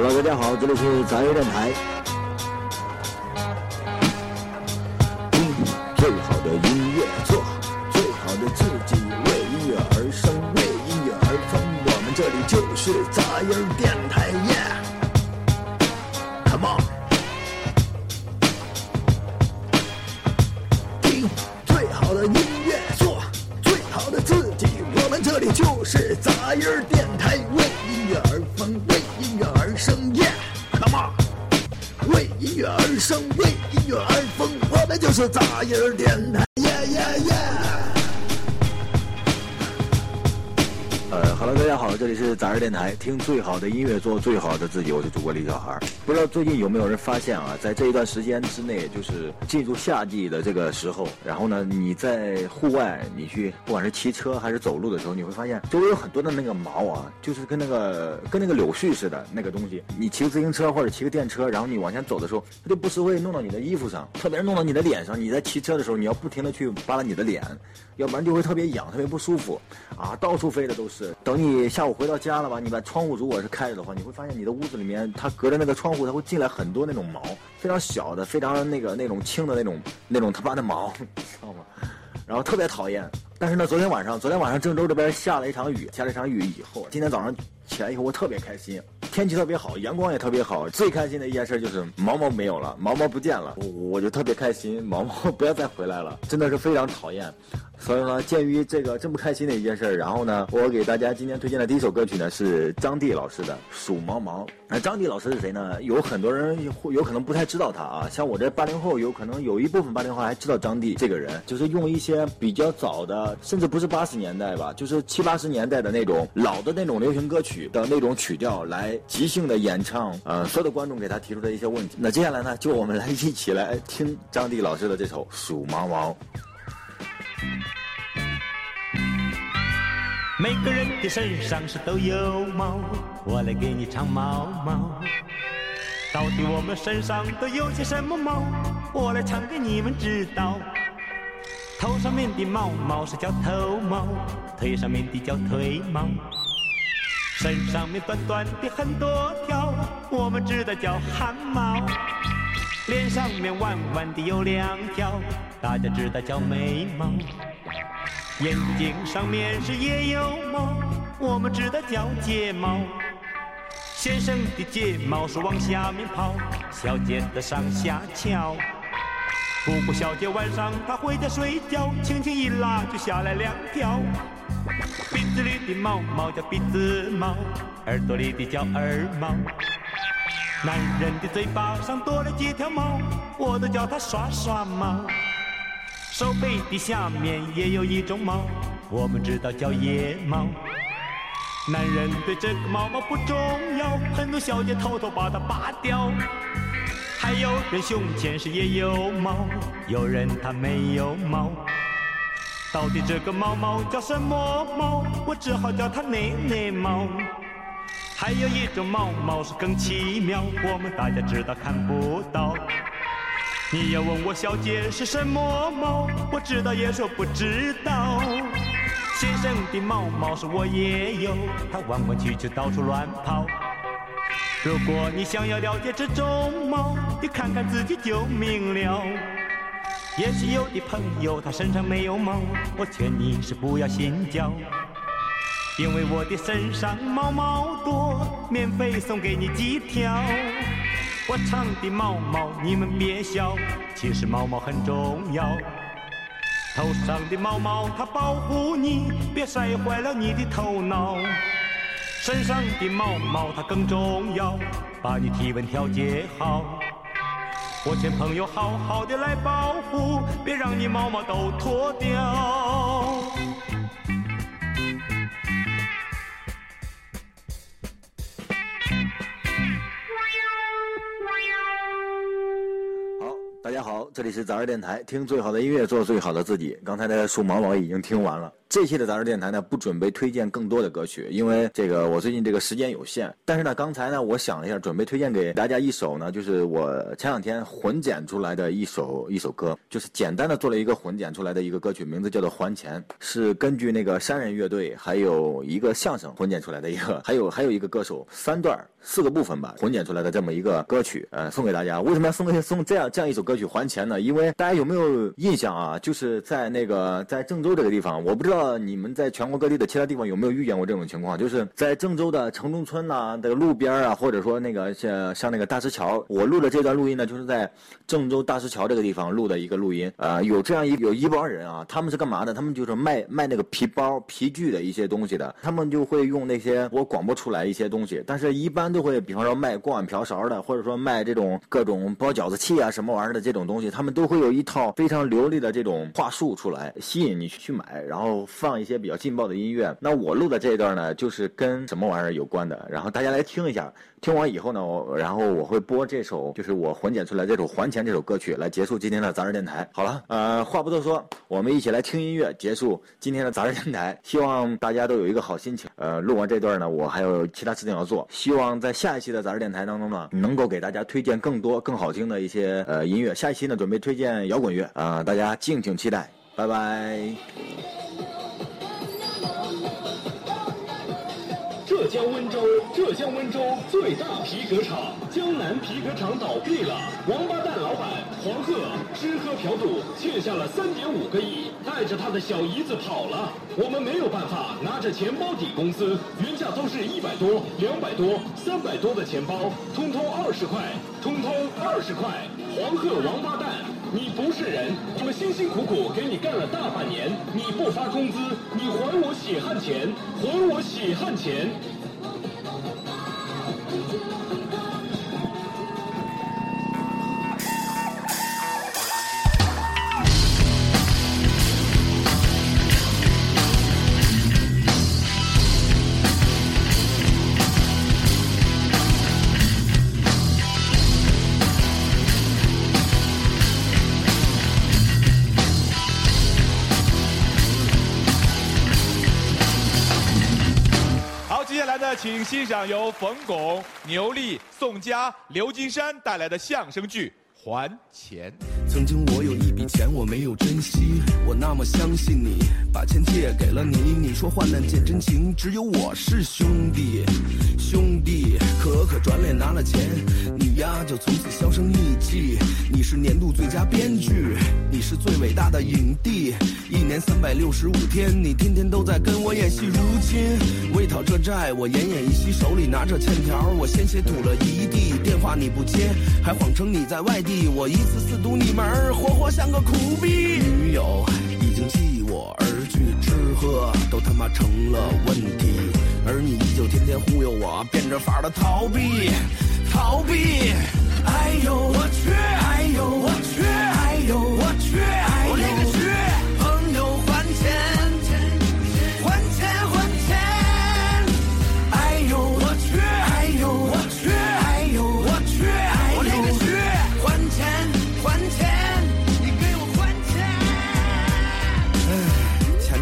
Hello，大家好，这里是杂音电台。听最好的音乐，做最好的自己，为音乐而生，为音乐而疯。我们这里就是杂音电台，Yeah，Come on。听最好的音乐，做最好的自己。我们这里就是杂音为音乐而生，为音乐而疯，我们就是杂音电台耶耶耶。，Hello，大家好，这里是杂儿电台，听最好的音乐，做最好的自己，我是主播李小孩。不知道最近有没有人发现啊，在这一段时间之内，就是进入夏季的这个时候，然后呢，你在户外，你去不管是骑车还是走路的时候，你会发现周围有很多的那个毛啊，就是跟那个跟那个柳絮似的那个东西。你骑个自行车或者骑个电车，然后你往前走的时候，它就不时会弄到你的衣服上，特别是弄到你的脸上。你在骑车的时候，你要不停的去扒拉你的脸，要不然就会特别痒，特别不舒服，啊，到处飞的都是。等你下午回到家了吧，你把窗户如果是开着的话，你会发现你的屋子里面，它隔着那个窗户，它会进来很多那种毛，非常小的，非常那个那种轻的那种那种他妈的毛，你知道吗？然后特别讨厌。但是呢，昨天晚上，昨天晚上郑州这边下了一场雨，下了一场雨以后，今天早上起来以后，我特别开心，天气特别好，阳光也特别好。最开心的一件事就是毛毛没有了，毛毛不见了，我我就特别开心，毛毛 不要再回来了，真的是非常讨厌。所以呢，鉴于这个这么开心的一件事儿然后呢，我给大家今天推荐的第一首歌曲呢是张帝老师的《数毛毛》。那张帝老师是谁呢？有很多人有有可能不太知道他啊，像我这八零后，有可能有一部分八零后还知道张帝这个人，就是用一些比较早的，甚至不是八十年代吧，就是七八十年代的那种老的那种流行歌曲的那种曲调来即兴的演唱，呃，所有的观众给他提出的一些问题。那接下来呢，就我们来一起来听张帝老师的这首《数毛毛》。每个人的身上是都有毛，我来给你唱毛毛。到底我们身上都有些什么毛？我来唱给你们知道。头上面的毛毛是叫头毛，腿上面的叫腿毛，身上面短短的很多条，我们知道叫汗毛。脸上面弯弯的有两条，大家知道叫眉毛。眼睛上面是也有毛，我们知道叫睫毛。先生的睫毛是往下面跑，小姐的上下翘。不过小姐晚上她回家睡觉，轻轻一拉就下来两条。鼻子里的毛毛叫鼻子毛，耳朵里的叫耳毛。男人的嘴巴上多了几条毛，我都叫他刷刷毛。手背的下面也有一种毛，我们知道叫腋毛。男人对这个毛毛不重要，很多小姐偷偷把它拔掉。还有人胸前是也有毛，有人他没有毛。到底这个毛毛叫什么毛？我只好叫它内内毛。还有一种毛毛是更奇妙，我们大家知道看不到。你要问我小姐是什么猫，我知道也说不知道。先生的毛毛是我也有，它弯弯曲曲到处乱跑。如果你想要了解这种猫，你看看自己就明了。也许有的朋友他身上没有毛，我劝你是不要心焦，因为我的身上毛毛多，免费送给你几条。我唱的毛毛，你们别笑，其实毛毛很重要。头上的毛毛它保护你，别晒坏了你的头脑。身上的毛毛它更重要，把你体温调节好。我劝朋友好好的来保护，别让你毛毛都脱掉。这里是杂志电台，听最好的音乐，做最好的自己。刚才的数毛毛已经听完了。这期的杂志电台呢，不准备推荐更多的歌曲，因为这个我最近这个时间有限。但是呢，刚才呢，我想了一下，准备推荐给大家一首呢，就是我前两天混剪出来的一首 一首歌，就是简单的做了一个混剪出来的一个歌曲，名字叫做《还钱》，是根据那个山人乐队还有一个相声混剪出来的一个，还有还有一个歌手三段四个部分吧混剪出来的这么一个歌曲，呃，送给大家。为什么要送给 送这样这样一首歌曲《还钱》呢？因为大家有没有印象啊？就是在那个在郑州这个地方，我不知道。你们在全国各地的其他地方有没有遇见过这种情况？就是在郑州的城中村呐，这个路边啊，或者说那个像像那个大石桥，我录的这段录音呢，就是在郑州大石桥这个地方录的一个录音。啊，有这样一有一帮人啊，他们是干嘛的？他们就是卖卖那个皮包、皮具的一些东西的。他们就会用那些我广播出来一些东西，但是一般都会，比方说卖锅碗瓢勺的，或者说卖这种各种包饺子器啊什么玩意儿的这种东西，他们都会有一套非常流利的这种话术出来，吸引你去买，然后。放一些比较劲爆的音乐，那我录的这一段呢，就是跟什么玩意儿有关的，然后大家来听一下。听完以后呢，我然后我会播这首，就是我混剪出来这首《还钱》这首歌曲，来结束今天的杂志电台。好了，呃，话不多说，我们一起来听音乐，结束今天的杂志电台。希望大家都有一个好心情。呃，录完这段呢，我还有其他事情要做，希望在下一期的杂志电台当中呢，能够给大家推荐更多更好听的一些呃音乐。下一期呢，准备推荐摇滚乐啊，大家敬请期待。拜拜。浙江温州，浙江温州最大皮革厂江南皮革厂倒闭了。王八蛋老板黄鹤吃喝嫖赌，欠下了三点五个亿，带着他的小姨子跑了。我们没有办法拿着钱包抵工资，原价都是一百多、两百多、三百多的钱包，通通二十块，通通二十块。黄鹤王八蛋，你不是人！我们辛辛苦苦给你干了大半年，你不发工资，你还我血汗钱，还我血汗钱！请欣赏由冯巩、牛莉、宋佳、刘金山带来的相声剧《还钱》。曾经我有一笔钱，我没有珍惜，我那么相信你，把钱借给了你。你说患难见真情，只有我是兄弟，兄弟。可可转脸拿了钱，你呀就从此销声匿迹。你是年度最佳编剧，你是最伟大的影帝。年三百六十五天，你天天都在跟我演戏。如今为讨这债，我奄奄一息，手里拿着欠条，我鲜血吐了一地。电话你不接，还谎称你在外地，我一次次堵你。门活活像个苦逼，女友已经弃我而去，吃喝都他妈成了问题，而你依旧天天忽悠我，变着法的逃避，逃避。哎呦我去，哎呦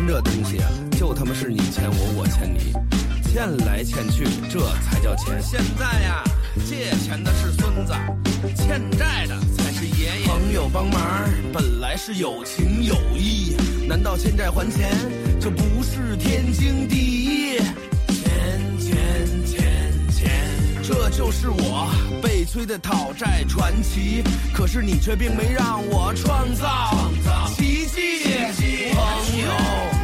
这东西啊，就他妈是你欠我，我欠你，欠来欠去，这才叫钱。现在呀，借钱的是孙子，欠债的才是爷爷。朋友帮忙本来是有情有义，难道欠债还钱就不是天经地义？钱钱钱钱，这就是我悲催的讨债传奇。可是你却并没让我创造奇迹，朋友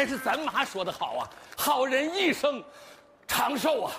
还是咱妈说的好啊，好人一生长寿啊。